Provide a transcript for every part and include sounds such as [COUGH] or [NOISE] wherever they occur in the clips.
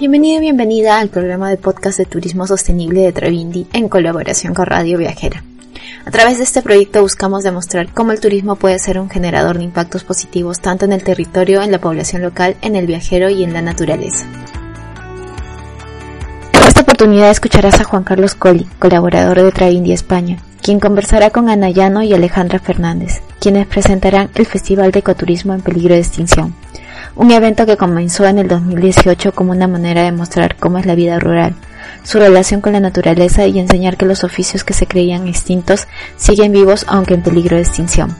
Bienvenido y bienvenida al programa de podcast de turismo sostenible de Trevindi en colaboración con Radio Viajera. A través de este proyecto buscamos demostrar cómo el turismo puede ser un generador de impactos positivos tanto en el territorio, en la población local, en el viajero y en la naturaleza. En esta oportunidad escucharás a Juan Carlos Colli, colaborador de Trevindi España, quien conversará con Ana Llano y Alejandra Fernández, quienes presentarán el Festival de Ecoturismo en Peligro de Extinción, un evento que comenzó en el 2018 como una manera de mostrar cómo es la vida rural, su relación con la naturaleza y enseñar que los oficios que se creían extintos siguen vivos aunque en peligro de extinción.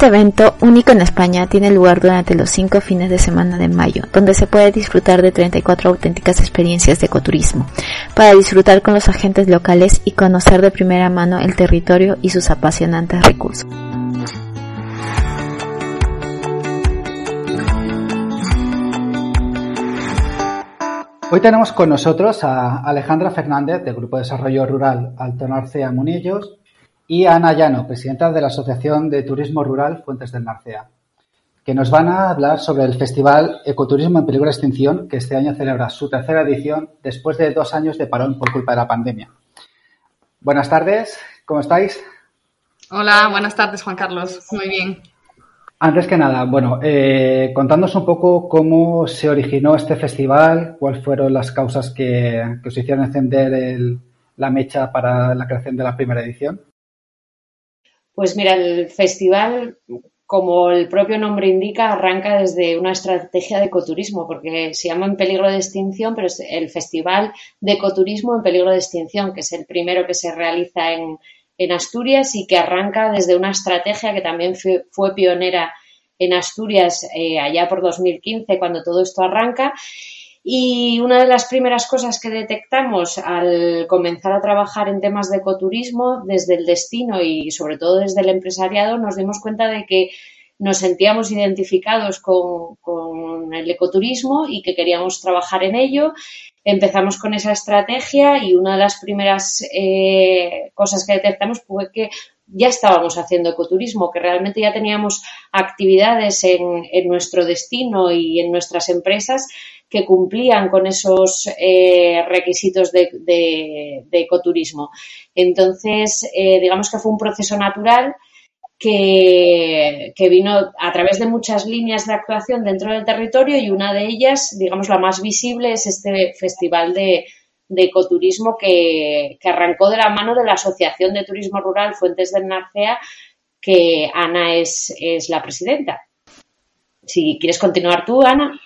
Este evento, único en España, tiene lugar durante los cinco fines de semana de mayo, donde se puede disfrutar de 34 auténticas experiencias de ecoturismo, para disfrutar con los agentes locales y conocer de primera mano el territorio y sus apasionantes recursos. Hoy tenemos con nosotros a Alejandra Fernández del Grupo de Desarrollo Rural Alto Narcea Munillos y a Ana Llano, presidenta de la Asociación de Turismo Rural Fuentes del Narcea, que nos van a hablar sobre el Festival Ecoturismo en Peligro de Extinción, que este año celebra su tercera edición después de dos años de parón por culpa de la pandemia. Buenas tardes, ¿cómo estáis? Hola, buenas tardes, Juan Carlos. Muy bien. Antes que nada, bueno, eh, contándonos un poco cómo se originó este festival, cuáles fueron las causas que, que os hicieron encender la mecha para la creación de la primera edición. Pues mira, el festival, como el propio nombre indica, arranca desde una estrategia de ecoturismo, porque se llama En peligro de extinción, pero es el Festival de Ecoturismo en peligro de extinción, que es el primero que se realiza en, en Asturias y que arranca desde una estrategia que también fue, pionera en Asturias eh, allá por 2015, cuando todo esto arranca. Y una de las primeras cosas que detectamos al comenzar a trabajar en temas de ecoturismo desde el destino y sobre todo desde el empresariado, nos dimos cuenta de que nos sentíamos identificados con, con el ecoturismo y que queríamos trabajar en ello empezamos con esa estrategia y una de las primeras eh, cosas que detectamos fue que ya estábamos haciendo ecoturismo, que realmente ya teníamos actividades en, nuestro destino y en nuestras empresas que cumplían con esos eh, requisitos de, ecoturismo. Entonces, eh, digamos que fue un proceso natural que, vino a través de muchas líneas de actuación dentro del territorio y una de ellas, digamos la más visible, es este festival de, ecoturismo que, arrancó de la mano de la Asociación de Turismo Rural Fuentes del Narcea, que Ana es, la presidenta. Si quieres continuar tú, Ana.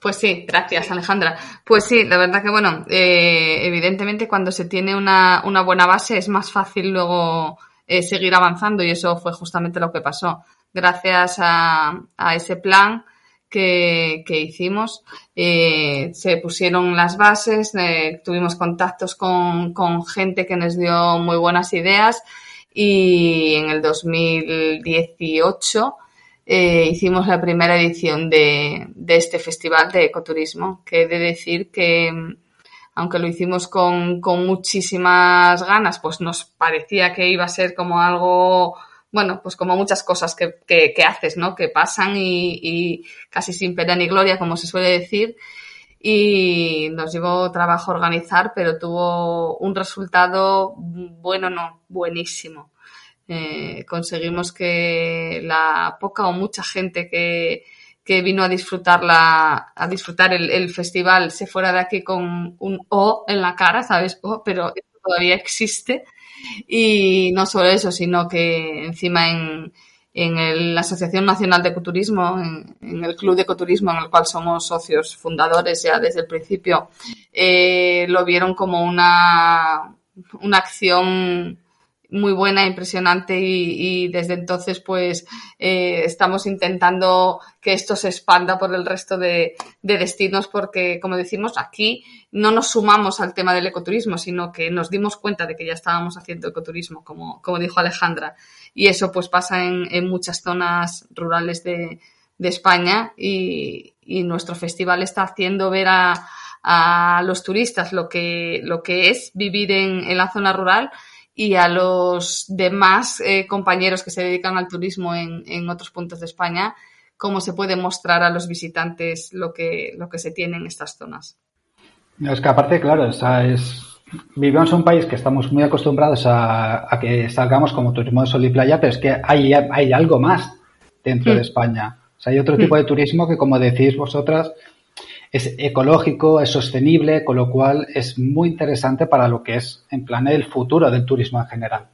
Pues sí, gracias Alejandra. Pues sí, la verdad que bueno, eh, evidentemente cuando se tiene una buena base es más fácil luego eh, seguir avanzando y eso fue justamente lo que pasó. Gracias a, ese plan que, hicimos, eh, se pusieron las bases, eh, tuvimos contactos con, gente que nos dio muy buenas ideas y en el 2018 hicimos la primera edición de, de, este festival de ecoturismo, que he de decir que aunque lo hicimos con, con muchísimas ganas, pues nos parecía que iba a ser como algo, bueno, pues como muchas cosas que, que, haces, ¿no? Que pasan y, casi sin pena ni gloria, como se suele decir. Y nos llevó trabajo organizar, pero tuvo un resultado bueno, no, buenísimo. Eh, conseguimos que la poca o mucha gente que, que vino a disfrutar la, a disfrutar el, festival se fuera de aquí con un O en la cara, ¿sabes? O, pero todavía existe. Y no solo eso, sino que encima en, en la Asociación Nacional de Ecoturismo, en, el Club de Ecoturismo en el cual somos socios fundadores ya desde el principio, eh, lo vieron como una, una acción muy buena, impresionante y, desde entonces pues eh, estamos intentando que esto se expanda por el resto de, destinos porque como decimos aquí no nos sumamos al tema del ecoturismo sino que nos dimos cuenta de que ya estábamos haciendo ecoturismo como, como dijo Alejandra. Y eso pues pasa en, muchas zonas rurales de, España y, y nuestro festival está haciendo ver a, a los turistas lo que, lo que es vivir en, en la zona rural y a los demás eh, compañeros que se dedican al turismo en, en, otros puntos de España, cómo se puede mostrar a los visitantes lo que, lo que se tiene en estas zonas. Es que aparte, claro, es, vivimos en un país que estamos muy acostumbrados a, a, que salgamos como turismo de sol y playa, pero es que hay, hay algo más dentro de. España. O sea, hay otro tipo de turismo que, como decís vosotras, es ecológico, es sostenible, con lo cual es muy interesante para lo que es en plan el futuro del turismo en general.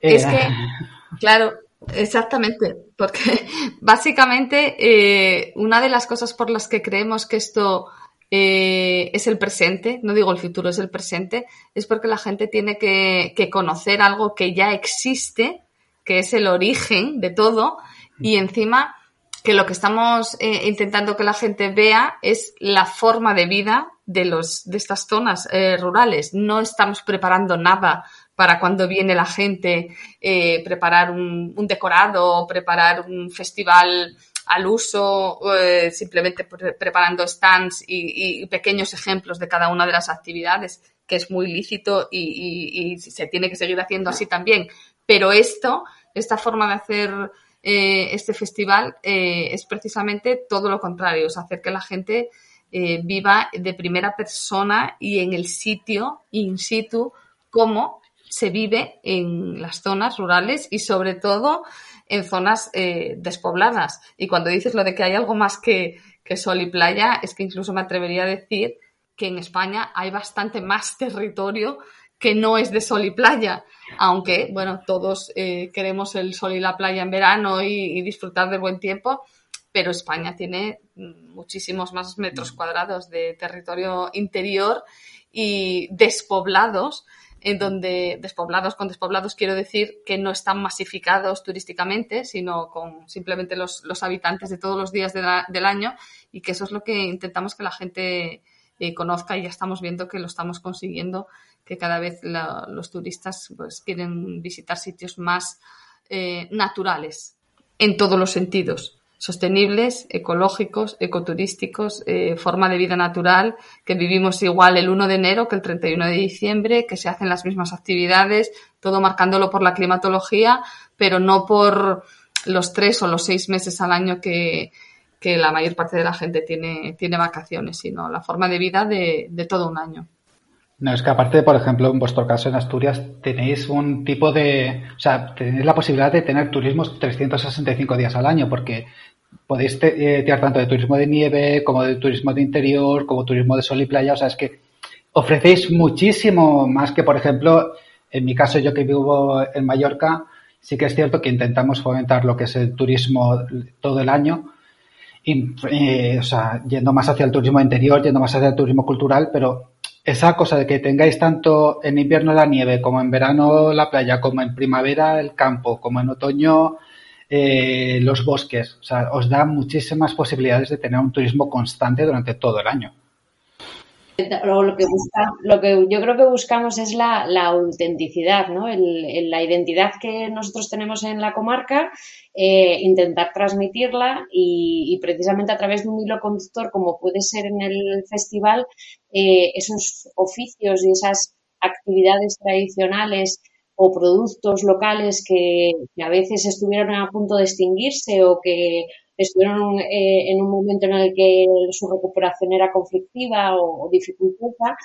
Es que, eh, [LAUGHS] claro, exactamente, porque [LAUGHS] básicamente eh, una de las cosas por las que creemos que esto eh, es el presente, no digo el futuro, es el presente, es porque la gente tiene que, que conocer algo que ya existe, que es el origen de todo, y encima que lo que estamos eh, intentando que la gente vea es la forma de vida de, los, de estas zonas eh, rurales. No estamos preparando nada para cuando viene la gente, eh, preparar un, decorado, preparar un festival al uso, simplemente preparando stands y, y, pequeños ejemplos de cada una de las actividades, que es muy lícito y, y se tiene que seguir haciendo así también. Pero esto, esta forma de hacer eh, este festival eh, es precisamente todo lo contrario, es hacer que la gente eh, viva de primera persona y en el sitio in situ cómo se vive en las zonas rurales y sobre todo en zonas despobladas. Y cuando dices lo de que hay algo más que, que sol y playa, es que incluso me atrevería a decir que en España hay bastante más [LAUGHS] territorio que no es de sol y playa, aunque, bueno, todos eh, queremos el sol y la playa en verano y, disfrutar del buen tiempo, pero España tiene muchísimos más metros cuadrados de territorio interior y despoblados, en donde despoblados con despoblados quiero decir que no están masificados turísticamente, sino con simplemente los, los habitantes de todos los días de la, del año y que eso es lo que intentamos que la gente eh, conozca y ya estamos viendo que lo estamos consiguiendo que cada vez los turistas pues, quieren visitar sitios más eh, naturales en todos los sentidos, sostenibles, ecológicos, ecoturísticos, eh, forma de vida natural, que vivimos igual el 1 de enero que el 31 de diciembre, que se hacen las mismas actividades, todo marcándolo por la climatología, pero no por los tres o los seis meses al año que, la mayor parte de la gente tiene, tiene vacaciones, sino la forma de vida de todo un año. No, es que aparte, por ejemplo, en vuestro caso en Asturias tenéis un tipo de, o sea, tenéis la posibilidad de tener turismos 365 días al año, porque podéis eh, tirar tanto de turismo de nieve como de turismo de interior, como turismo de sol y playa, o sea, es que ofrecéis muchísimo más que, por ejemplo, en mi caso, yo que vivo en Mallorca, sí que es cierto que intentamos fomentar lo que es el turismo todo el año, y, eh, o sea, yendo más hacia el turismo interior, yendo más hacia el turismo cultural, pero esa cosa de que tengáis tanto en invierno la nieve, como en verano la playa, como en primavera el campo, como en otoño eh, los bosques, o sea, os da muchísimas posibilidades de tener un turismo constante durante todo el año. Lo que, lo que yo creo que buscamos es la, autenticidad, ¿no? la identidad que nosotros tenemos en la comarca, eh, intentar transmitirla y, precisamente a través de un hilo conductor, como puede ser en el festival, eh, esos oficios y esas actividades tradicionales o productos locales que, a veces estuvieron a punto de extinguirse o que estuvieron eh, en un momento en el que su recuperación era conflictiva o, dificultosa.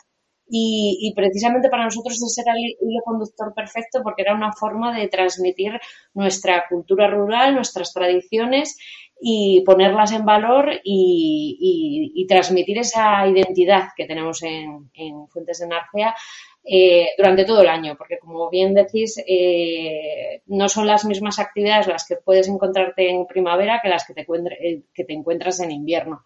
Y, precisamente para nosotros ese era el hilo conductor perfecto porque era una forma de transmitir nuestra cultura rural, nuestras tradiciones y ponerlas en valor y, transmitir esa identidad que tenemos en, Fuentes de Narcea eh, durante todo el año, porque como bien decís, eh, no son las mismas actividades las que puedes encontrarte en primavera que las que te, eh, que te encuentras en invierno.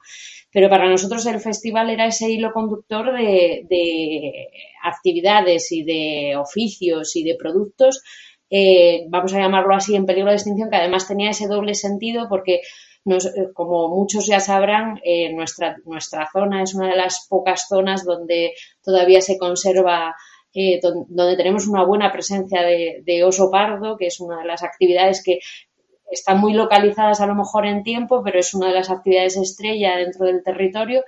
Pero para nosotros el festival era ese hilo conductor de, de actividades y de oficios y de productos, vamos a llamarlo así, en peligro de extinción, que además tenía ese doble sentido porque como muchos ya sabrán, nuestra, nuestra zona es una de las pocas zonas donde todavía se conserva eh, donde tenemos una buena presencia de, oso pardo, que es una de las actividades que están muy localizadas a lo mejor en tiempo, pero es una de las actividades estrella dentro del territorio.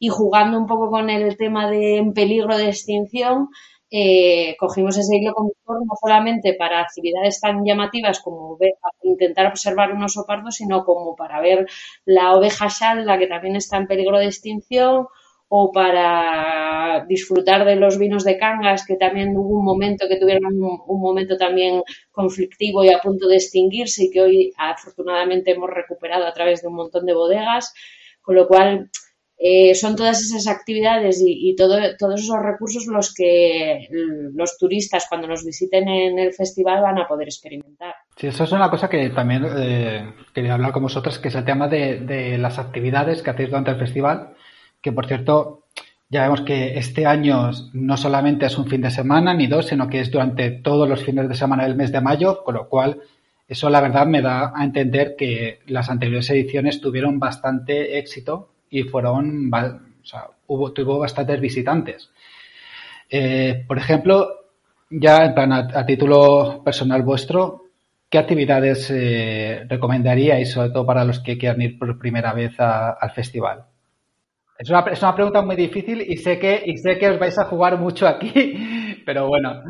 Y jugando un poco con el tema de en peligro de extinción, eh, cogimos ese hilo conductor no solamente para actividades tan llamativas como intentar observar un oso pardo, sino como para ver la oveja la que también está en peligro de extinción, o para disfrutar de los vinos de Cangas, que también hubo un momento que tuvieron un, momento también conflictivo y a punto de extinguirse y que hoy afortunadamente hemos recuperado a través de un montón de bodegas, con lo cual eh, son todas esas actividades y, todo, todos esos recursos los que los turistas cuando nos visiten en el festival van a poder experimentar. Sí, eso es una cosa que también eh, quería hablar con vosotros, que es el tema de, de las actividades que hacéis durante el festival que por cierto, ya vemos que este año no solamente es un fin de semana ni dos, sino que es durante todos los fines de semana del mes de mayo, con lo cual eso la verdad me da a entender que las anteriores ediciones tuvieron bastante éxito y fueron, o sea, hubo, tuvo bastantes visitantes. Eh, por ejemplo, ya en plan a, título personal vuestro, ¿qué actividades eh, recomendaríais, sobre todo para los que quieran ir por primera vez al festival? Es una, es una pregunta muy difícil y sé, que, y sé que os vais a jugar mucho aquí, [LAUGHS] pero bueno.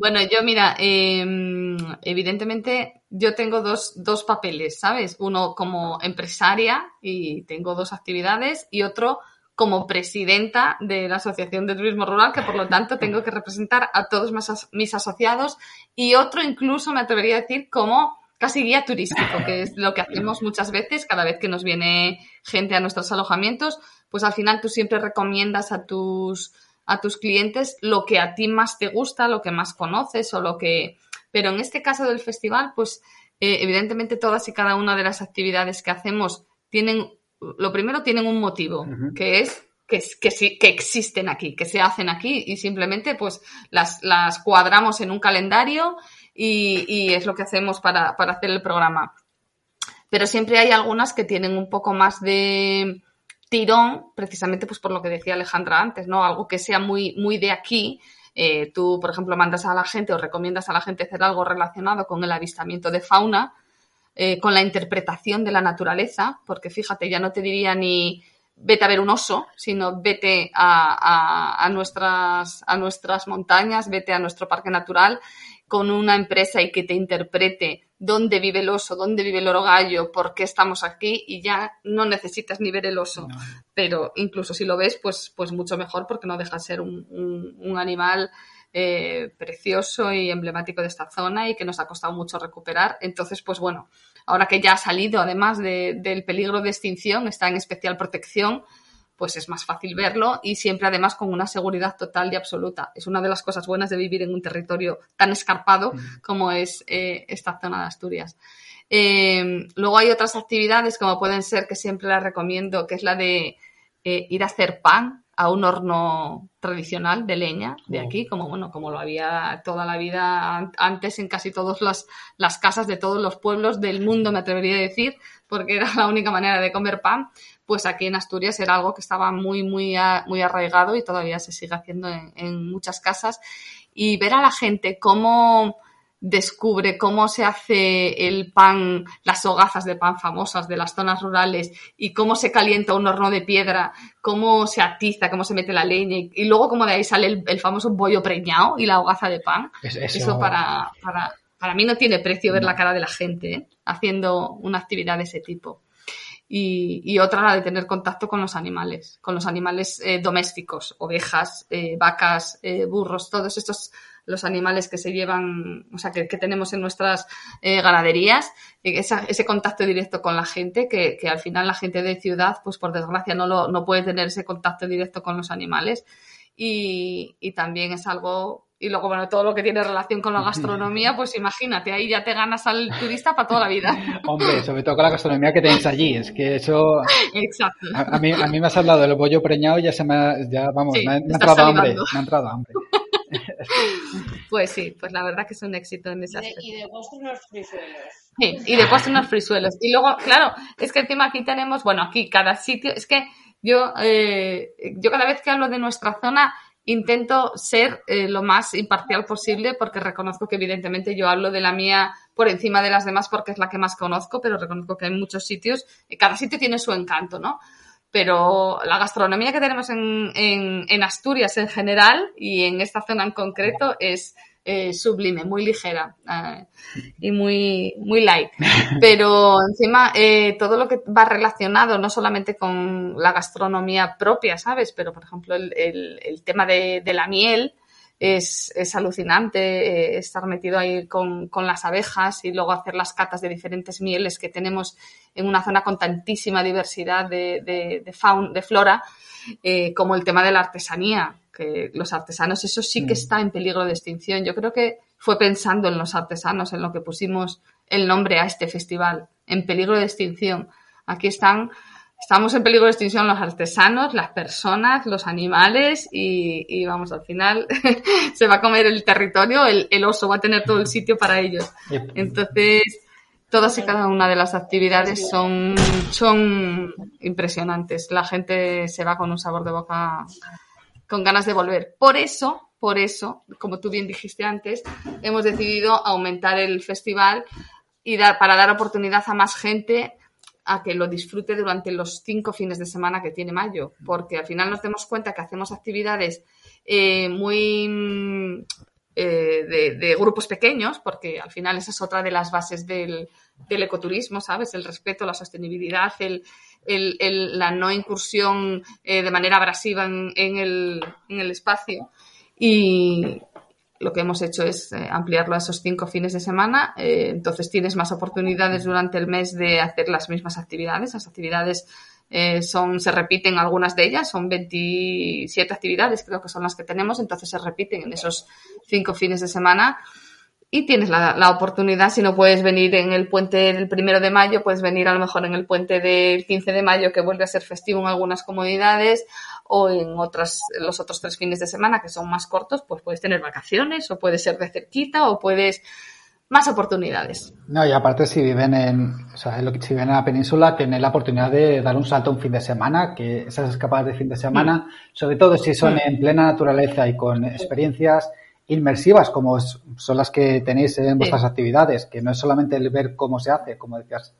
Bueno, yo mira, em, evidentemente yo tengo dos, dos papeles, ¿sabes? Uno como empresaria y tengo dos actividades y otro como presidenta de la Asociación de Turismo Rural, que por lo tanto tengo que representar a todos mis asociados y otro incluso me atrevería a decir como casi guía turístico, que es lo que hacemos muchas veces cada vez que nos viene gente a nuestros alojamientos, pues al final tú siempre recomiendas a tus a tus clientes lo que a ti más te gusta, lo que más conoces o lo que... Pero en este caso del festival, pues eh, evidentemente todas y cada una de las actividades que hacemos tienen, lo primero tienen un motivo, que es que, que, existen aquí, que se hacen aquí y simplemente pues las, las cuadramos en un calendario y, es lo que hacemos para, hacer el programa. Pero siempre hay algunas que tienen un poco más de tirón, precisamente pues por lo que decía Alejandra antes, ¿no? Algo que sea muy, muy de aquí. Eh, tú, por ejemplo, mandas a la gente o recomiendas a la gente hacer algo relacionado con el avistamiento de fauna, eh, con la interpretación de la naturaleza, porque fíjate, ya no te diría ni vete a ver un oso, sino vete a, a, nuestras, a nuestras montañas, vete a nuestro parque natural con una empresa y que te interprete dónde vive el oso, dónde vive el oro gallo, por qué estamos aquí y ya no necesitas ni ver el oso. Pero incluso si lo ves, pues, pues mucho mejor porque no deja de ser un, animal eh, precioso y emblemático de esta zona y que nos ha costado mucho recuperar. Entonces, pues bueno, ahora que ya ha salido, además del peligro de extinción, está en especial protección, pues es más fácil verlo y siempre además con una seguridad total y absoluta. Es una de las cosas buenas de vivir en un territorio tan escarpado como es eh, esta zona de Asturias. Eh, luego hay otras actividades como pueden ser, que siempre las recomiendo, que es la de eh, ir a hacer pan a un horno tradicional de leña de oh. aquí, como bueno, como lo había toda la vida antes en casi todas las, las casas de todos los pueblos del mundo, me atrevería a decir, porque era la única manera de comer pan pues aquí en Asturias era algo que estaba muy, muy, muy arraigado y todavía se sigue haciendo en, muchas casas. Y ver a la gente cómo descubre cómo se hace el pan, las hogazas de pan famosas de las zonas rurales y cómo se calienta un horno de piedra, cómo se atiza, cómo se mete la leña y, luego cómo de ahí sale el, famoso bollo preñado y la hogaza de pan. eso, para, para, para, mí no tiene precio ver la cara de la gente ¿eh? haciendo una actividad de ese tipo y, otra la de tener contacto con los animales, con los animales eh, domésticos, ovejas, eh, vacas, eh, burros, todos estos los animales que se llevan, o sea, que, tenemos en nuestras ganaderías, ese contacto directo con la gente, que, que, al final la gente de ciudad, pues por desgracia no, lo, no puede tener ese contacto directo con los animales y, y también es algo y luego, bueno, todo lo que tiene relación con la gastronomía, [LAUGHS] pues imagínate, ahí ya te ganas al turista para toda la vida. [LAUGHS] Hombre, sobre todo con la gastronomía que tenéis allí, es que eso... Exacto. A, mí, a mí me has hablado del bollo preñado y ya se me ha, ya, vamos, me, ha, entrado hambre, me ha entrado hambre. [LAUGHS] pues sí, pues la verdad que es un éxito en ese aspecto. Y de postre unos frisuelos. Sí, y de postre unos frisuelos. Y luego, claro, es que encima aquí tenemos, bueno, aquí cada sitio, es que yo, eh, yo cada vez que hablo de nuestra zona, intento ser eh, lo más imparcial posible porque reconozco que evidentemente yo hablo de la mía por encima de las demás porque es la que más conozco, pero reconozco que hay muchos sitios, cada sitio tiene su encanto, ¿no? Pero la gastronomía que tenemos en, en, en Asturias en general y en esta zona en concreto es eh, sublime, muy ligera eh, y muy, muy light. [LAUGHS] Pero encima eh, todo lo que va relacionado no solamente con la gastronomía propia, ¿sabes? Pero por ejemplo el, el, tema de, de, la miel es, es alucinante estar metido ahí con, con, las abejas y luego hacer las catas de diferentes mieles que tenemos en una zona con tantísima diversidad de, de, de, flora. como el tema de la artesanía, los artesanos, eso sí que mm. está en peligro de extinción. Yo creo que fue pensando en los artesanos, en lo que pusimos el nombre a este festival, en peligro de extinción. Aquí están, estamos en peligro de extinción los artesanos, las personas, los animales y, vamos, al final [LAUGHS] se va a comer el territorio, el, el, oso va a tener todo el sitio para ellos. Entonces, todas y cada una de las actividades son, son impresionantes. La gente se va con un sabor de boca con ganas de volver. Por eso, por eso, como tú bien dijiste antes, hemos decidido aumentar el festival y dar, para dar oportunidad a más gente a que lo disfrute durante los cinco fines de semana que tiene mayo, porque al final nos damos cuenta que hacemos actividades eh, muy eh, de, grupos pequeños, porque al final esa es otra de las bases del, del ecoturismo, ¿sabes? El respeto, la sostenibilidad, el, la no incursión eh, de manera abrasiva en, en, en, el, espacio. Y lo que hemos hecho es eh, ampliarlo a esos cinco fines de semana. Eh, entonces tienes más oportunidades durante el mes de hacer las mismas actividades. Las actividades eh, son, se repiten algunas de ellas, son 27 actividades creo que son las que tenemos, entonces se repiten en esos cinco fines de semana y tienes la, oportunidad, si no puedes venir en el puente del primero de mayo, puedes venir a lo mejor en el puente del 15 de mayo, que vuelve a ser festivo en algunas comunidades, o en otras, los otros tres fines de semana, que son más cortos, pues puedes tener vacaciones, o puedes ser de cerquita, o puedes más oportunidades. No, y aparte si viven en, o sea, si viven en la península, tienen la oportunidad de dar un salto un fin de semana, que esas escapadas de fin de semana, mm. sobre todo si son mm. en plena naturaleza y con experiencias inmersivas como son las que tenéis en vuestras actividades, que no es solamente el ver cómo se hace, como decías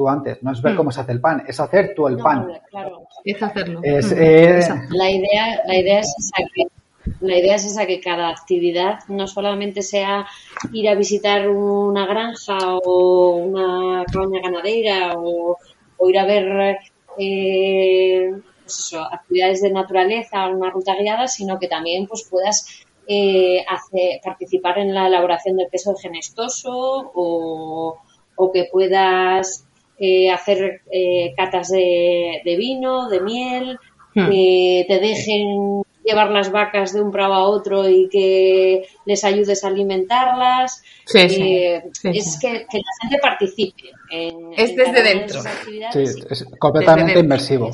tú antes, no es ver mm. cómo se hace el pan, es hacer tú el pan. Claro, es hacerlo. Mm. Eh, la, idea, la, idea es esa que, la idea es esa que cada actividad no solamente sea ir a visitar una granja o una cabaña ganadera o, ir a ver eh, pues actividades de naturaleza, una ruta guiada, sino que también pues puedas eh, hace, participar en la elaboración del queso genestoso o, o que puedas eh, hacer eh, catas de, de, vino, de miel, hmm. que te dejen llevar las vacas de un prado a otro y que les ayudes a alimentarlas. Sí, sí, eh, es Que, que, la gente participe. En, es desde dentro. Sí, es completamente inmersivo.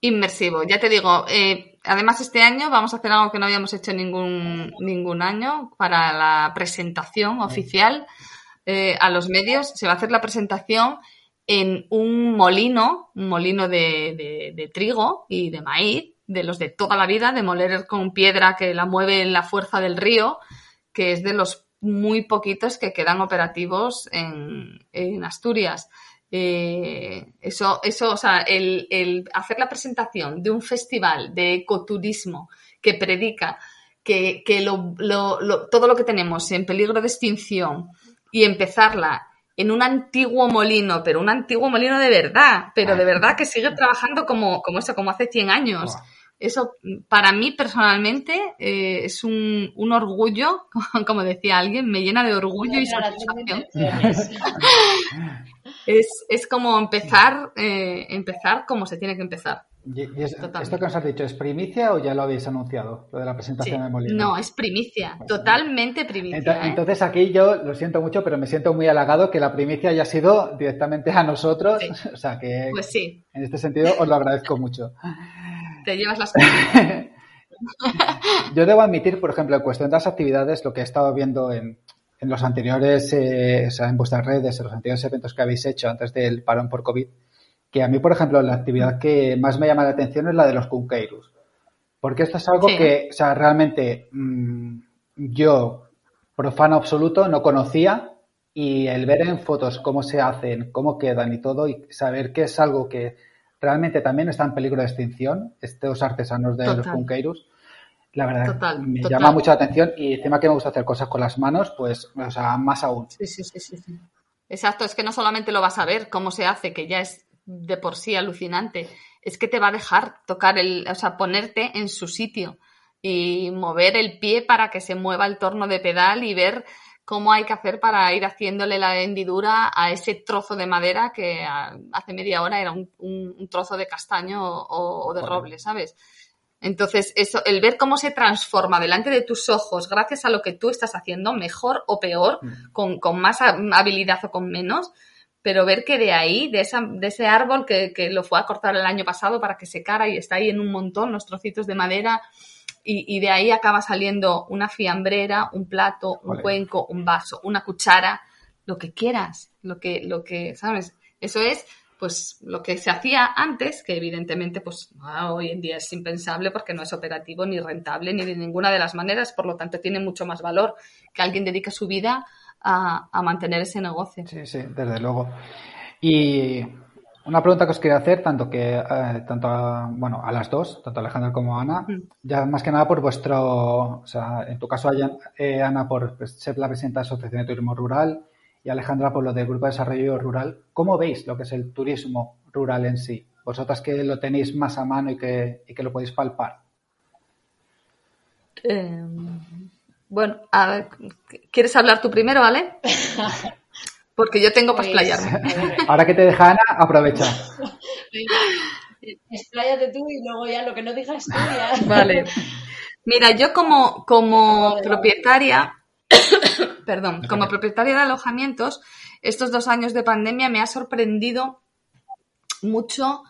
Inmersivo, ya te digo. Eh, además, este año vamos a hacer algo que no habíamos hecho ningún, ningún año para la presentación oficial eh, a los medios. Se va a hacer la presentación en un molino, un molino de, de, trigo y de maíz, de los de toda la vida, de moler con piedra que la mueve en la fuerza del río, que es de los muy poquitos que quedan operativos en, en Asturias. Eh, eso, eso, o sea, el, el, hacer la presentación de un festival de ecoturismo que predica que, que lo, lo, todo lo que tenemos en peligro de extinción y empezarla en un antiguo molino, pero un antiguo molino de verdad, pero de verdad que sigue trabajando como, como eso, como hace 100 años, eso para mí personalmente eh, es un, un, orgullo, [LAUGHS] como decía alguien, me llena de orgullo y satisfacción. [LAUGHS] es, es como empezar, eh, empezar como se tiene que empezar. ¿Y, esto que nos has dicho es primicia o ya lo habéis anunciado, lo de la presentación de Molina? No, es primicia, totalmente primicia. ¿eh? Entonces, aquí yo lo siento mucho, pero me siento muy halagado que la primicia haya sido directamente a nosotros. [LAUGHS] O sea que pues sí. en este sentido os lo agradezco mucho. [LAUGHS] Te llevas las [LAUGHS] Yo debo admitir, por ejemplo, en cuestión de las actividades, lo que he estado viendo en, en los anteriores, eh, o sea, en vuestras redes, en los anteriores eventos que habéis hecho antes del parón por COVID, que a mí, por ejemplo, la actividad que más me llama la atención es la de los Cunqueiros. Porque esto es algo que, o sea, realmente mmm, yo, profano absoluto, no conocía y el ver en fotos cómo se hacen, cómo quedan y todo, y saber que es algo que realmente también está en peligro de extinción, estos artesanos de total. los Cunqueiros, la verdad total, me total. llama mucho la atención y encima que me gusta hacer cosas con las manos, pues, o sea, más aún. Sí, sí, sí, sí. sí. Exacto, es que no solamente lo vas a ver cómo se hace, que ya es de por sí alucinante, es que te va a dejar tocar el, o sea, ponerte en su sitio y mover el pie para que se mueva el torno de pedal y ver cómo hay que hacer para ir haciéndole la hendidura a ese trozo de madera que hace media hora era un, un, un trozo de castaño o, o de roble, ¿sabes? Entonces, eso, el ver cómo se transforma delante de tus ojos gracias a lo que tú estás haciendo, mejor o peor, Mm. con, con más habilidad o con menos, pero ver que de ahí, de, esa, de ese árbol que, que, lo fue a cortar el año pasado para que secara y está ahí en un montón los trocitos de madera, y, y de ahí acaba saliendo una fiambrera, un plato, un Vale. cuenco, un vaso, una cuchara, lo que quieras, lo que, lo que, ¿sabes? Eso es pues lo que se hacía antes, que evidentemente pues ah, hoy en día es impensable porque no es operativo ni rentable ni de ninguna de las maneras, por lo tanto tiene mucho más valor que alguien dedique su vida a, a mantener ese negocio. Sí, sí, desde luego. Y una pregunta que os quería hacer, tanto que eh, tanto a, bueno, a las dos, tanto a Alejandra como a Ana, Mm. ya más que nada por vuestro, o sea, en tu caso, eh, Ana, por pues, ser la presidenta de la Asociación de Turismo Rural y Alejandra por lo del Grupo de Desarrollo Rural, ¿cómo veis lo que es el turismo rural en sí? Vosotras que lo tenéis más a mano y que, y que lo podéis palpar. Eh, bueno, a ver, ¿quieres hablar tú primero, Ale? [LAUGHS] Porque yo tengo para Pues, explayarme. [LAUGHS] Ahora que te deja Ana, aprovecha. [LAUGHS] Expláyate tú y luego ya lo que no digas tú ya. Vale. Mira, yo como, como propietaria, [COUGHS] perdón, como propietaria de alojamientos, estos dos años de pandemia me ha sorprendido mucho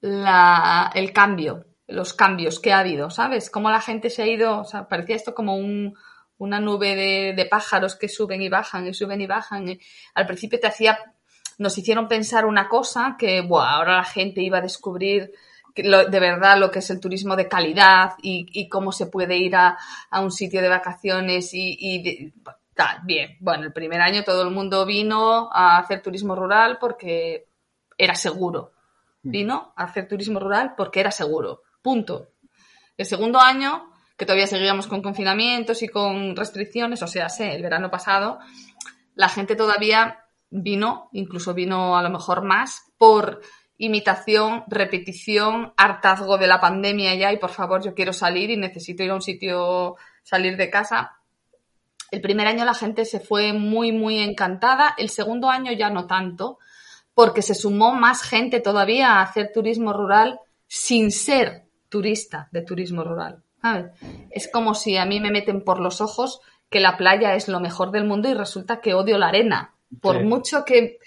la, el cambio, los cambios que ha habido, ¿sabes? Cómo la gente se ha ido, o sea, parecía esto como un, una nube de, de, pájaros que suben y bajan y suben y bajan. Y al principio te hacía, nos hicieron pensar una cosa que, ahora la gente iba a descubrir lo, de verdad lo que es el turismo de calidad y, y cómo se puede ir a, a, un sitio de vacaciones y, y tal, bien. Bueno, el primer año todo el mundo vino a hacer turismo rural porque era seguro. Vino a hacer turismo rural porque era seguro. Punto. El segundo año, que todavía seguíamos con confinamientos y con restricciones, o sea, sé, el verano pasado, la gente todavía vino, incluso vino a lo mejor más, por imitación, repetición, hartazgo de la pandemia ya y por favor yo quiero salir y necesito ir a un sitio, salir de casa. El primer año la gente se fue muy, muy encantada, el segundo año ya no tanto, porque se sumó más gente todavía a hacer turismo rural sin ser turista de turismo rural. ¿Sabes? Es como si a mí me meten por los ojos que la playa es lo mejor del mundo y resulta que odio la arena. Por sí. mucho que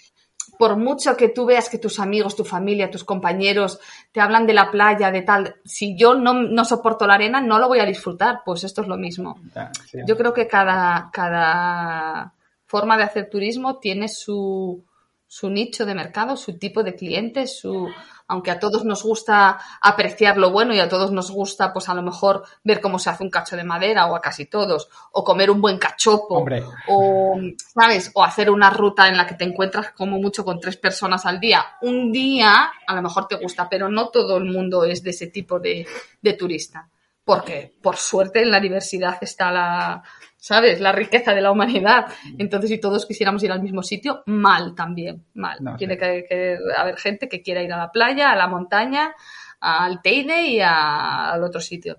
por mucho que tú veas que tus amigos, tu familia, tus compañeros te hablan de la playa, de tal, si yo no, no soporto la arena, no lo voy a disfrutar. Pues esto es lo mismo. Sí. Yo creo que cada, cada forma de hacer turismo tiene su, su nicho de mercado, su tipo de clientes, su, aunque a todos nos gusta apreciar lo bueno y a todos nos gusta, pues a lo mejor ver cómo se hace un cacho de madera o a casi todos, o comer un buen cachopo, Hombre. o, ¿sabes? O hacer una ruta en la que te encuentras como mucho con tres personas al día. Un día a lo mejor te gusta, pero no todo el mundo es de ese tipo de, de turista. Porque, por suerte, en la diversidad está la, ¿sabes? La riqueza de la humanidad. [LAUGHS] Entonces, si todos quisiéramos ir al mismo sitio, mal también, mal. No, Tiene sí. que, que, haber gente que quiera ir a la playa, a la montaña, al Teide y al otro sitio.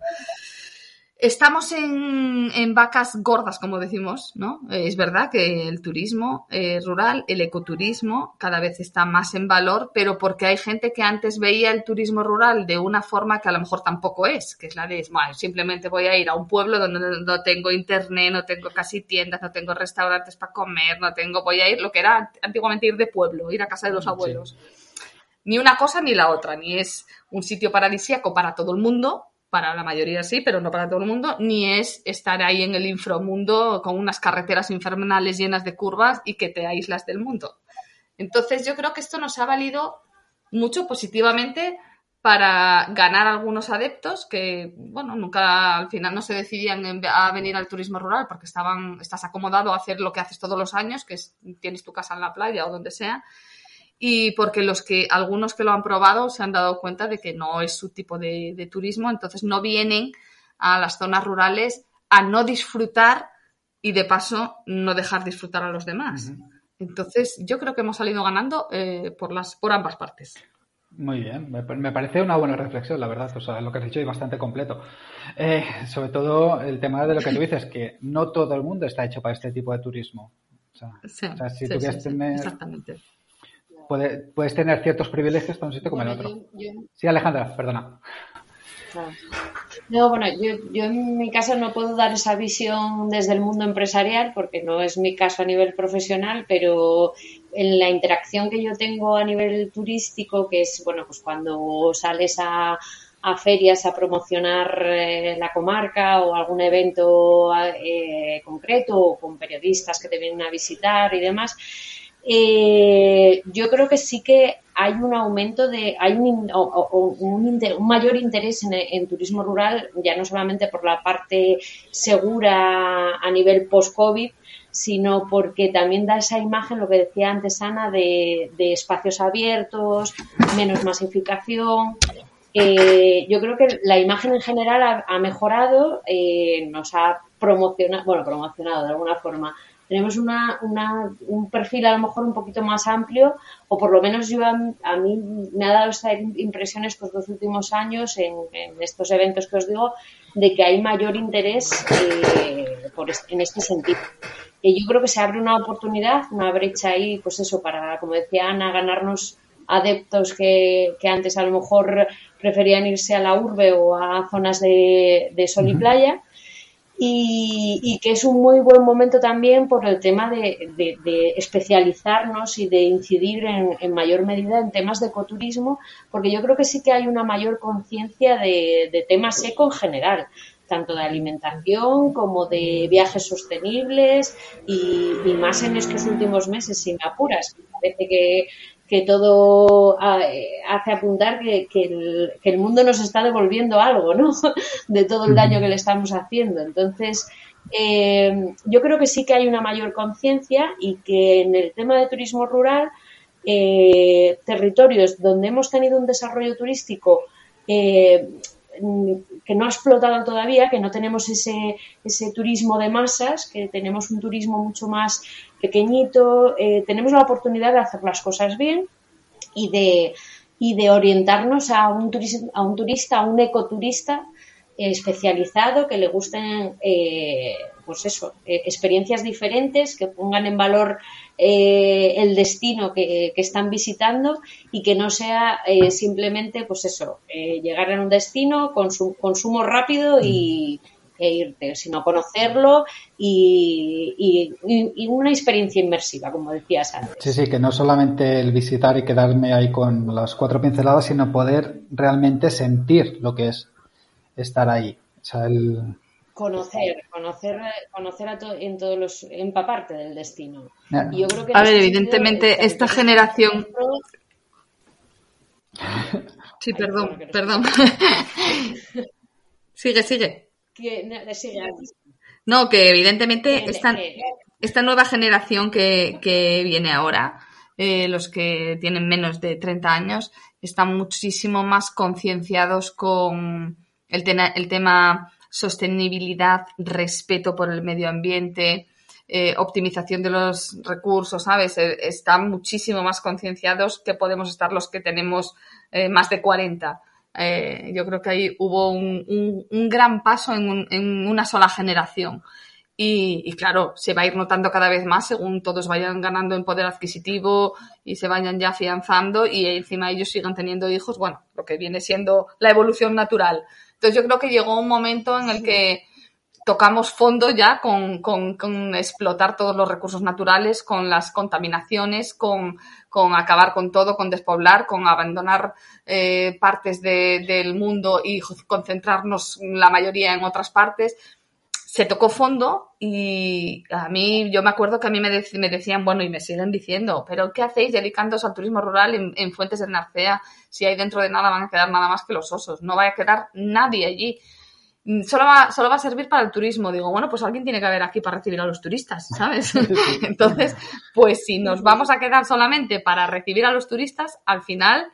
Estamos en, vacas gordas, como decimos, ¿no? Es verdad que el turismo eh, rural, el ecoturismo, cada vez está más en valor, pero porque hay gente que antes veía el turismo rural de una forma que a lo mejor tampoco es, que es la de, bueno, simplemente voy a ir a un pueblo donde no tengo internet, no tengo casi tiendas, no tengo restaurantes para comer, no tengo, voy a ir lo que era antiguamente ir de pueblo, ir a casa de los abuelos. Ni una cosa ni la otra, ni es un sitio paradisíaco para todo el mundo, para la mayoría sí, pero no para todo el mundo, ni es estar ahí en el inframundo con unas carreteras infernales llenas de curvas y que te aíslas del mundo. Entonces yo creo que esto nos ha valido mucho positivamente para ganar algunos adeptos que, bueno, nunca al final no se decidían a venir al turismo rural porque estaban, estás acomodado a hacer lo que haces todos los años, que es, tienes tu casa en la playa o donde sea, y porque los que algunos que lo han probado se han dado cuenta de que no es su tipo de, turismo, entonces no vienen a las zonas rurales a no disfrutar y de paso no dejar disfrutar a los demás. Entonces yo creo que hemos salido ganando eh, por las por ambas partes. Muy bien, me, parece una buena reflexión, la verdad. O sea, lo que has dicho es bastante completo. Eh, sobre todo el tema de lo que tú dices, que no todo el mundo está hecho para este tipo de turismo. O sea, [LAUGHS] si tú quieres tener puedes tener ciertos privilegios para un sitio como el otro. Sí, Alejandra, perdona. No, bueno, yo, en mi caso no puedo dar esa visión desde el mundo empresarial porque no es mi caso a nivel profesional, pero en la interacción que yo tengo a nivel turístico, que es, bueno, pues cuando sales a, ferias a promocionar eh, la comarca o algún evento eh, concreto o con periodistas que te vienen a visitar y demás, eh, yo creo que sí que hay un aumento de, hay un, un, mayor interés en, turismo rural, ya no solamente por la parte segura a nivel post-COVID, sino porque también da esa imagen, lo que decía antes Ana, de, espacios abiertos, menos masificación. Eh, yo creo que la imagen en general ha, mejorado, eh, nos ha promocionado, bueno, promocionado de alguna forma, tenemos una, una, un perfil a lo mejor un poquito más amplio, o por lo menos yo a, mí me ha dado esta impresión estos dos últimos años en, estos eventos que os digo, de que hay mayor interés eh, por en este sentido. Y yo creo que se abre una oportunidad, una brecha ahí, pues eso, para, como decía Ana, ganarnos adeptos que, que antes a lo mejor preferían irse a la urbe o a zonas de, de sol y playa y, que es un muy buen momento también por el tema de, especializarnos y de incidir en, mayor medida en temas de ecoturismo, porque yo creo que sí que hay una mayor conciencia de, temas eco en general tanto de alimentación como de viajes sostenibles y, y, más en estos últimos meses, sin apuras. Parece que que todo ah, eh, hace apuntar que, el, mundo nos está devolviendo algo, ¿no? [LAUGHS] De todo el daño que le estamos haciendo. Entonces, eh, yo creo que sí que hay una mayor conciencia y que en el tema de turismo rural, eh, territorios donde hemos tenido un desarrollo turístico que no ha explotado todavía, que no tenemos ese, ese turismo de masas, que tenemos un turismo mucho más pequeñito, eh, tenemos la oportunidad de hacer las cosas bien y de, y de orientarnos a un, turista, a un turista, a un ecoturista especializado que le gusten eh, pues eso eh, experiencias diferentes que pongan en valor el destino que, están visitando y que no sea simplemente pues eso llegar a un destino consumo rápido y e irte, sino conocerlo y, una experiencia inmersiva, como decías antes. Sí, sí, que no solamente el visitar y quedarme ahí con las cuatro pinceladas, sino poder realmente sentir lo que es estar ahí. O sea, el... Conocer, conocer, conocer a en todos los, empaparte del destino. a ver, evidentemente, esta generación. [LAUGHS] Sí, perdón, perdón. [LAUGHS] sigue, sigue. No, que evidentemente esta, nueva generación que, viene ahora, eh, los que tienen menos de 30 años, están muchísimo más concienciados con el, el tema sostenibilidad, respeto por el medio ambiente, eh, optimización de los recursos, ¿sabes? Eh, están muchísimo más concienciados que podemos estar los que tenemos más de 40. Eh, yo creo que ahí hubo un, gran paso en, una sola generación. Y, claro, se va a ir notando cada vez más según todos vayan ganando en poder adquisitivo y se vayan ya afianzando y encima ellos sigan teniendo hijos, bueno, lo que viene siendo la evolución natural. Entonces yo creo que llegó un momento en el que tocamos fondo ya con, explotar todos los recursos naturales, con las contaminaciones, con, acabar con todo, con despoblar, con abandonar eh, partes del mundo y concentrarnos la mayoría en otras partes. Se tocó fondo y a mí, yo me acuerdo que a mí me, decían, bueno, y me siguen diciendo, pero ¿qué hacéis dedicándoos al turismo rural en, en Fuentes de Narcea si ahí dentro de nada van a quedar nada más que los osos? No va a quedar nadie allí. Mm, solo va, solo va a servir para el turismo. Digo, bueno, pues alguien tiene que haber aquí para recibir a los turistas, [LAUGHS] ¿sabes? Entonces, pues si nos vamos a quedar solamente para recibir a los turistas, al final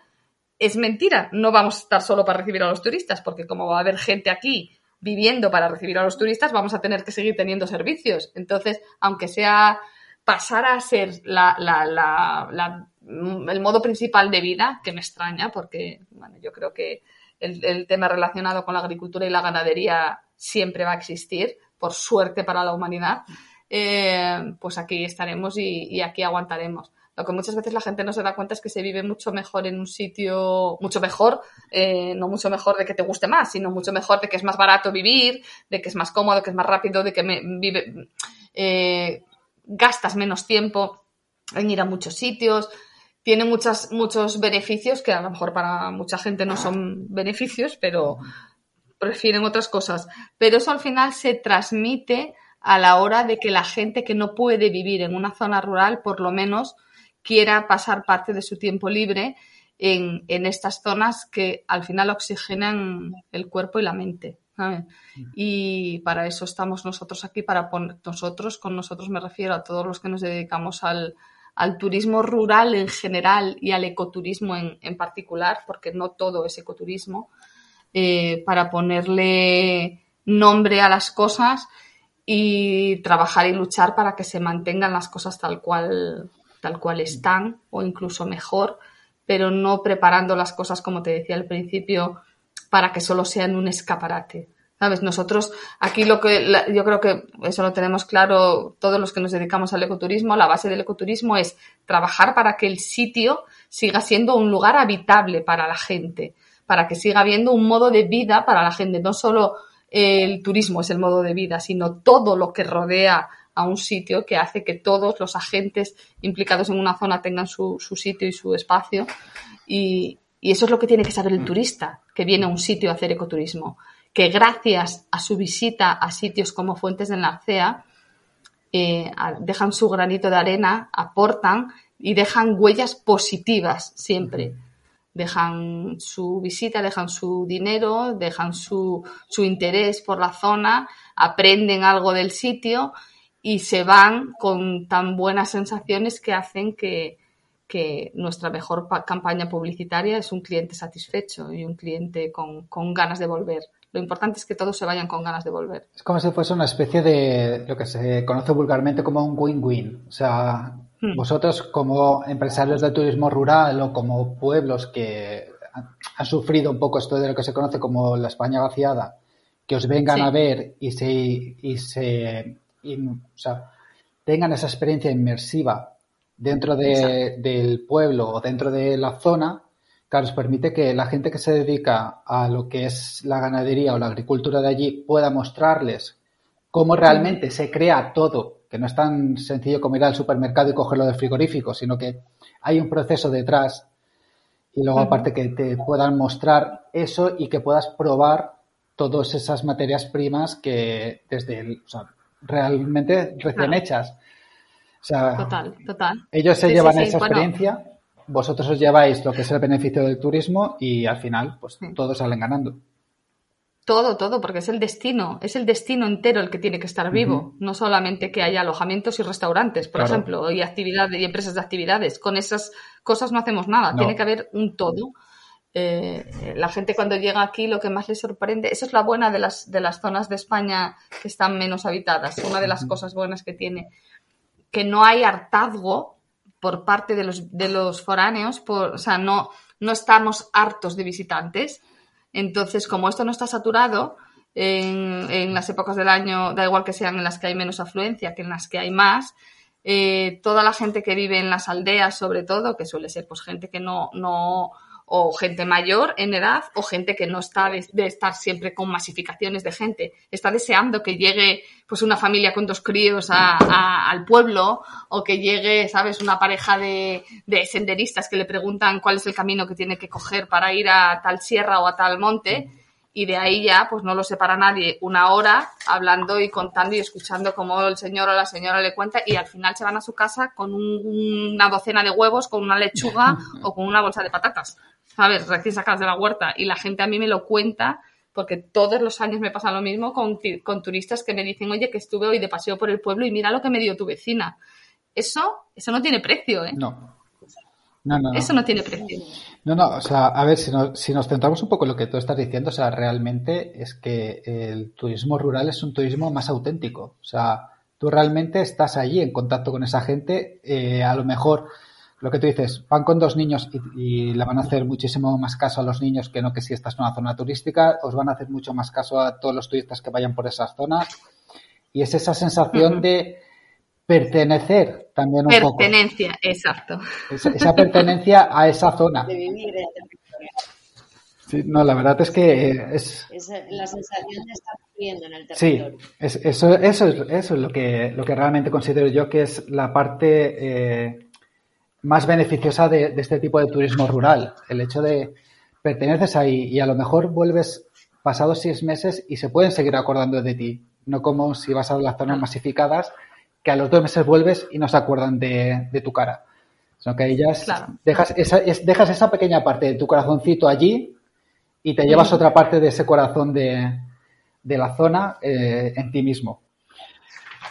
es mentira. No vamos a estar solo para recibir a los turistas, porque como va a haber gente aquí viviendo para recibir a los turistas, vamos a tener que seguir teniendo servicios. Entonces, aunque sea pasar a ser la, la, la, el modo principal de vida, que me extraña, porque bueno, yo creo que el, tema relacionado con la agricultura y la ganadería siempre va a existir, por suerte para la humanidad, eh, pues aquí estaremos y, aquí aguantaremos. Lo que muchas veces la gente no se da cuenta es que se vive mucho mejor en un sitio, mucho mejor, eh, no mucho mejor de que te guste más, sino mucho mejor de que es más barato vivir, de que es más cómodo, que es más rápido, de que me, vive, eh, gastas menos tiempo en ir a muchos sitios, tiene muchas, muchos beneficios que a lo mejor para mucha gente no son beneficios, pero prefieren otras cosas. Pero eso al final se transmite a la hora de que la gente que no puede vivir en una zona rural, por lo menos, quiera pasar parte de su tiempo libre en, estas zonas que al final oxigenan el cuerpo y la mente. Y para eso estamos nosotros aquí, para poner nosotros, con nosotros me refiero a todos los que nos dedicamos al, al turismo rural en general y al ecoturismo en, particular, porque no todo es ecoturismo, eh, para ponerle nombre a las cosas y trabajar y luchar para que se mantengan las cosas tal cual, tal cual están o incluso mejor, pero no preparando las cosas, como te decía al principio, para que solo sean un escaparate. ¿Sabes? Nosotros aquí lo que yo creo que eso lo tenemos claro todos los que nos dedicamos al ecoturismo. La base del ecoturismo es trabajar para que el sitio siga siendo un lugar habitable para la gente, para que siga habiendo un modo de vida para la gente. No solo el turismo es el modo de vida, sino todo lo que rodea a un sitio que hace que todos los agentes implicados en una zona tengan su, sitio y su espacio. Y eso es lo que tiene que saber el turista que viene a un sitio a hacer ecoturismo que gracias a su visita a sitios como Fuentes de Narcea, eh, dejan su granito de arena, aportan y dejan huellas positivas siempre. Dejan su visita, dejan su dinero, dejan su, su interés por la zona, aprenden algo del sitio y se van con tan buenas sensaciones que hacen que, que nuestra mejor campaña publicitaria es un cliente satisfecho y un cliente con, con ganas de volver. Lo importante es que todos se vayan con ganas de volver. Es como si fuese una especie de lo que se conoce vulgarmente como un win-win. O sea, hmm. vosotros como empresarios de turismo rural o como pueblos que han sufrido un poco esto de lo que se conoce como la España vaciada, que os vengan a ver y se, y se o sea, tengan esa experiencia inmersiva dentro de, del pueblo o dentro de la zona, claro, os permite que la gente que se dedica a lo que es la ganadería o la agricultura de allí pueda mostrarles cómo realmente se crea todo, que no es tan sencillo como ir al supermercado y cogerlo del frigorífico, sino que hay un proceso detrás y luego aparte que te puedan mostrar eso y que puedas probar todas esas materias primas que desde el, o sea, realmente recién hechas. O sea, total, total. Ellos se llevan esa experiencia vosotros os lleváis lo que es el beneficio del turismo y al final, pues todos salen ganando. Todo, todo, porque es el destino, es el destino entero el que tiene que estar vivo, no solamente que haya alojamientos y restaurantes, por ejemplo, y actividades y empresas de actividades. Con esas cosas no hacemos nada, tiene que haber un todo. Eh, la gente cuando llega aquí lo que más le sorprende, esa es la buena de las, de las zonas de España que están menos habitadas, una de las cosas buenas que tiene, que no hay hartazgo por parte de los, de los foráneos, por, o sea, no, no estamos hartos de visitantes. Entonces, como esto no está saturado, en, en, las épocas del año, da igual que sean en las que hay menos afluencia que en las que hay más, eh, toda la gente que vive en las aldeas, sobre todo, que suele ser pues gente que no, no, o gente mayor en edad, o gente que no está de, estar siempre con masificaciones de gente, está deseando que llegue pues una familia con dos críos a, al pueblo, o que llegue, sabes, una pareja de, de senderistas que le preguntan cuál es el camino que tiene que coger para ir a tal sierra o a tal monte y de ahí ya pues no lo separa nadie. Una hora hablando y contando y escuchando cómo el señor o la señora le cuenta y al final se van a su casa con una docena de huevos, con una lechuga [LAUGHS] o con una bolsa de patatas, ¿sabes? Recién sacadas de la huerta y la gente a mí me lo cuenta porque todos los años me pasa lo mismo con, con turistas que me dicen, oye, que estuve hoy de paseo por el pueblo y mira lo que me dio tu vecina. Eso, eso no tiene precio, ¿eh? No. No, no, Eso no tiene precio. No, no, o sea, a ver, si nos, si nos centramos un poco en lo que tú estás diciendo, o sea, realmente es que el turismo rural es un turismo más auténtico. O sea, tú realmente estás allí en contacto con esa gente, eh, a lo mejor lo que tú dices, van con dos niños y, y, le van a hacer muchísimo más caso a los niños que no que si estás en una zona turística, os van a hacer mucho más caso a todos los turistas que vayan por esas zonas. Y es esa sensación de pertenecer también un poco. Pertenencia, exacto. Esa, pertenencia a esa zona. De vivir en Sí, no, la verdad es que es... es la sensación de estar viviendo en el territorio. Sí, es, eso, eso, es, eso es lo que, lo que realmente considero yo que es la parte eh, más beneficiosa de, de, este tipo de turismo rural. El hecho de perteneces ahí y a lo mejor vuelves pasados seis meses y se pueden seguir acordando de ti. No como si vas a las zonas masificadas que a los dos meses vuelves y no se acuerdan de, de tu cara. Sino que ahí ya dejas, esa, es, dejas esa pequeña parte de tu corazoncito allí y te llevas otra parte de ese corazón de, de la zona eh, en ti mismo.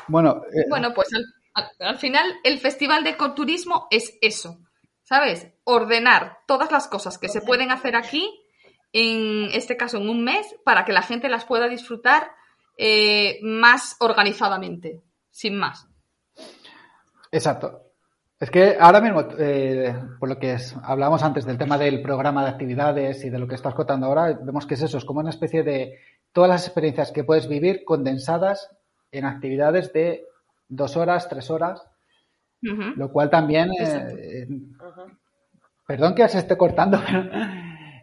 Bueno, eh, bueno pues al, al, final el Festival de Ecoturismo es eso, ¿sabes? Ordenar todas las cosas que se pueden hacer aquí, en este caso en un mes, para que la gente las pueda disfrutar eh, más organizadamente sin más. Exacto. Es que ahora mismo, eh, por lo que es, hablábamos antes del tema del programa de actividades y de lo que estás contando ahora, vemos que es eso, es como una especie de todas las experiencias que puedes vivir condensadas en actividades de dos horas, tres horas, uh -huh. lo cual también, eh, uh -huh. perdón que se esté cortando, [LAUGHS] pero,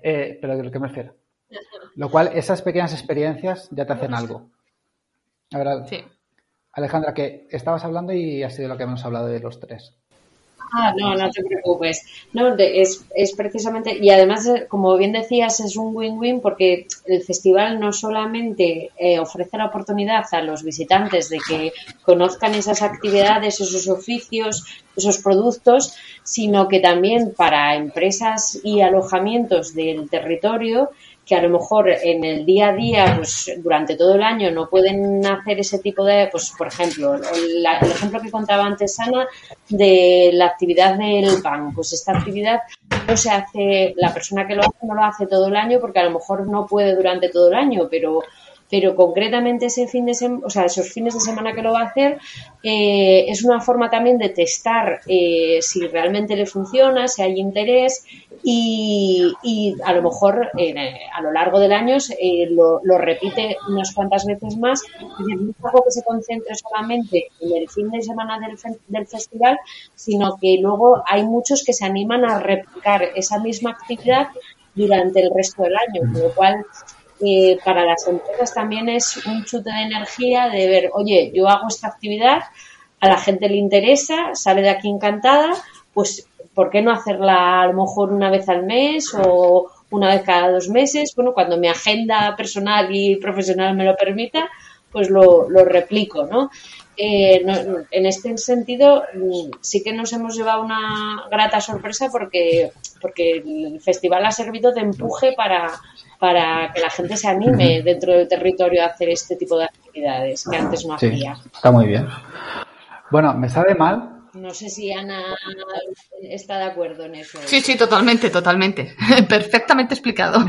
eh, pero de lo que me refiero. Lo cual, esas pequeñas experiencias ya te hacen algo. Ahora, sí. Alejandra, que estabas hablando y ha sido lo que hemos hablado de los tres. Ah, no, no te preocupes. No, es, es precisamente, y además, como bien decías, es un win-win porque el festival no solamente eh, ofrece la oportunidad a los visitantes de que conozcan esas actividades, esos oficios, esos productos, sino que también para empresas y alojamientos del territorio que a lo mejor en el día a día, pues durante todo el año no pueden hacer ese tipo de, pues por ejemplo, el, el ejemplo que contaba antes Ana de la actividad del pan, pues esta actividad no se hace, la persona que lo hace no lo hace todo el año porque a lo mejor no puede durante todo el año, pero pero concretamente ese fin de semana, o sea, esos fines de semana que lo va a hacer, eh, es una forma también de testar eh, si realmente le funciona, si hay interés y, y a lo mejor eh, a lo largo del año lo, lo, repite unas cuantas veces más. No es algo que se concentre solamente en el fin de semana del, del festival, sino que luego hay muchos que se animan a replicar esa misma actividad durante el resto del año, con lo cual eh, para las empresas también es un chute de energía de ver, oye, yo hago esta actividad, a la gente le interesa, sale de aquí encantada, pues ¿por qué no hacerla a lo mejor una vez al mes o una vez cada dos meses? Bueno, cuando mi agenda personal y profesional me lo permita, pues lo, lo replico, ¿no? Eh, no, en este sentido sí que nos hemos llevado una grata sorpresa porque, porque el festival ha servido de empuje para, para que la gente se anime dentro del territorio a hacer este tipo de actividades que antes no sí, hacía. Está muy bien. Bueno, me sabe mal. No sé si Ana está de acuerdo en eso. Sí, sí, totalmente, totalmente. [LAUGHS] Perfectamente explicado.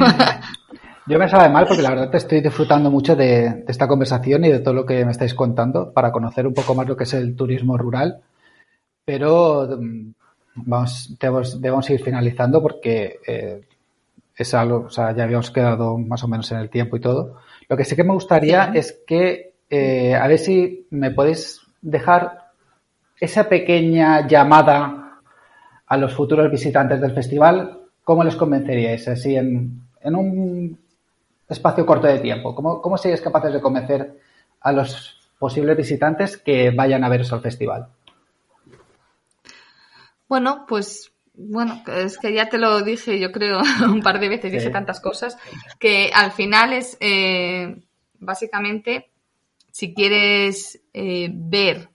Yo me sabe mal porque la verdad estoy disfrutando mucho de, de, esta conversación y de todo lo que me estáis contando para conocer un poco más lo que es el turismo rural. Pero vamos, debemos, debemos ir finalizando porque eh, es algo, o sea, ya habíamos quedado más o menos en el tiempo y todo. Lo que sí que me gustaría es que, eh, a ver si me podéis dejar esa pequeña llamada a los futuros visitantes del festival, ¿cómo les convenceríais? Así en, en un espacio corto de tiempo. ¿Cómo, ¿Cómo seríais capaces de convencer a los posibles visitantes que vayan a veros al festival? Bueno, pues bueno, es que ya te lo dije, yo creo, [LAUGHS] un par de veces, dije tantas cosas, que al final es eh, básicamente, si quieres eh, ver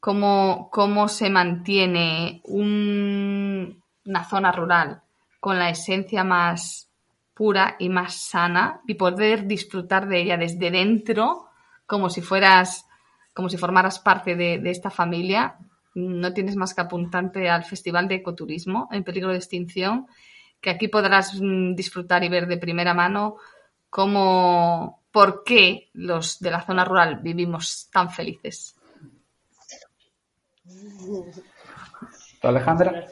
cómo, cómo se mantiene un, una zona rural con la esencia más pura y más sana y poder disfrutar de ella desde dentro como si fueras, como si formaras parte de, de esta familia, no tienes más que apuntarte al Festival de Ecoturismo en peligro de extinción, que aquí podrás mm, disfrutar y ver de primera mano cómo, por qué los de la zona rural vivimos tan felices. [LAUGHS] Alejandra?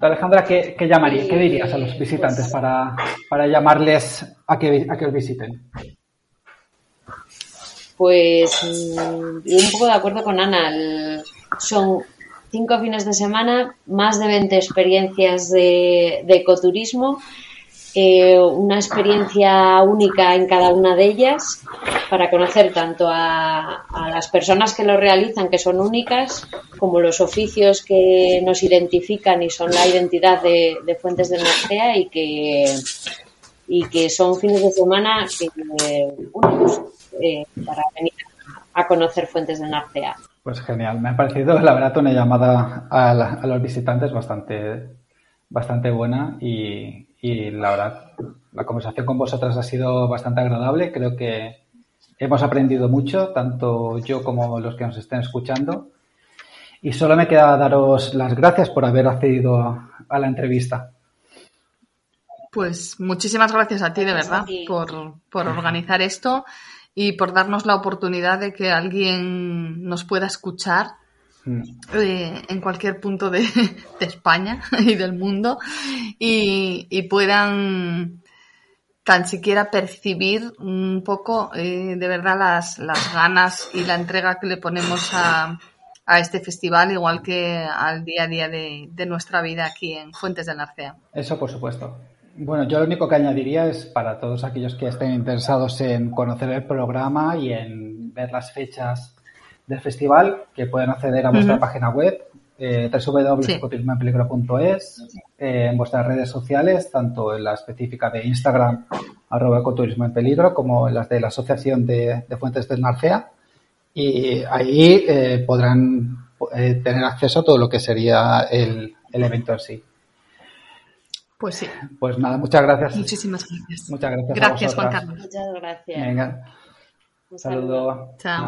Alejandra, ¿qué, ¿qué, llamaría? ¿Qué dirías a los visitantes para, para llamarles a que, a que os visiten? Pues un poco de acuerdo con Ana. son cinco fines de semana, más de 20 experiencias de, de ecoturismo, eh, una experiencia única en cada una de ellas para conocer tanto a, las personas que lo realizan, que son únicas, como los oficios que nos identifican y son la identidad de, Fuentes de Narcea y que, y que son fines de semana que, únicos eh, para venir a conocer Fuentes de Narcea. Pues genial, me ha parecido la verdad una llamada a, la, a los visitantes bastante, bastante buena y, y, la verdad la conversación con vosotras ha sido bastante agradable. Creo que hemos aprendido mucho, tanto yo como los que nos estén escuchando. Y solo me queda daros las gracias por haber accedido a, la entrevista. Pues muchísimas gracias a ti, de verdad, por, por organizar esto y por darnos la oportunidad de que alguien nos pueda escuchar. Eh, en cualquier punto de, [LAUGHS] de, España [LAUGHS] y del mundo y, y, puedan tan siquiera percibir un poco eh, de verdad las, las ganas y la entrega que le ponemos a, a este festival, igual que al día a día de, de nuestra vida aquí en Fuentes de Narcea. Eso por supuesto. Bueno, yo lo único que añadiría es para todos aquellos que estén interesados en conocer el programa y en ver las fechas del festival, que pueden acceder a vuestra uh -huh. página web, eh, www.ecoturismoenpeligro.es, eh, en vuestras redes sociales, tanto en la específica de Instagram, arroba ecoturismo en peligro, como en las de la Asociación de, de Fuentes del Narcea. Y ahí eh, podrán eh, tener acceso a todo lo que sería el, el evento en sí. Pues sí. Pues nada, muchas gracias. Muchísimas gracias. Muchas gracias. Gracias, Juan Carlos. Muchas gracias. Venga. Un saludo. Chao.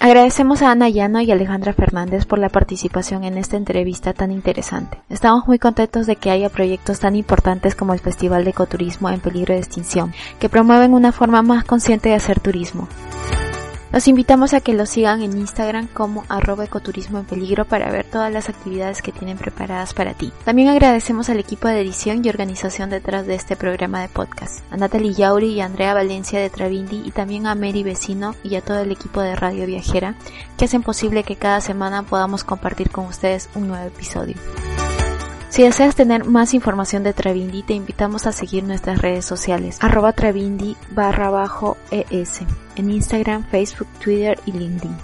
Agradecemos a Ana Llano y Alejandra Fernández por la participación en esta entrevista tan interesante. Estamos muy contentos de que haya proyectos tan importantes como el Festival de Ecoturismo en peligro de extinción, que promueven una forma más consciente de hacer turismo. Los invitamos a que los sigan en Instagram como arroba ecoturismo en peligro para ver todas las actividades que tienen preparadas para ti. También agradecemos al equipo de edición y organización detrás de este programa de podcast, a Natalie Yauri y Andrea Valencia de Travindi y también a Mary Vecino y a todo el equipo de Radio Viajera que hacen posible que cada semana podamos compartir con ustedes un nuevo episodio. Si deseas tener más información de Travindi, te invitamos a seguir nuestras redes sociales, arroba Travindi barra bajo ES, en Instagram, Facebook, Twitter y LinkedIn.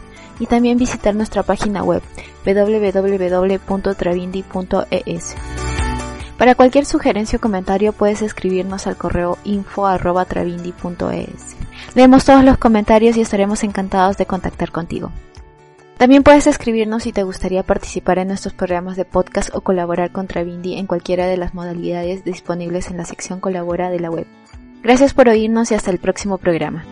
Y también visitar nuestra página web www.travindi.es. Para cualquier sugerencia o comentario puedes escribirnos al correo info arroba travindi.es. Leemos todos los comentarios y estaremos encantados de contactar contigo. También puedes escribirnos si te gustaría participar en nuestros programas de podcast o colaborar con Travindi en cualquiera de las modalidades disponibles en la sección Colabora de la web. Gracias por oírnos y hasta el próximo programa.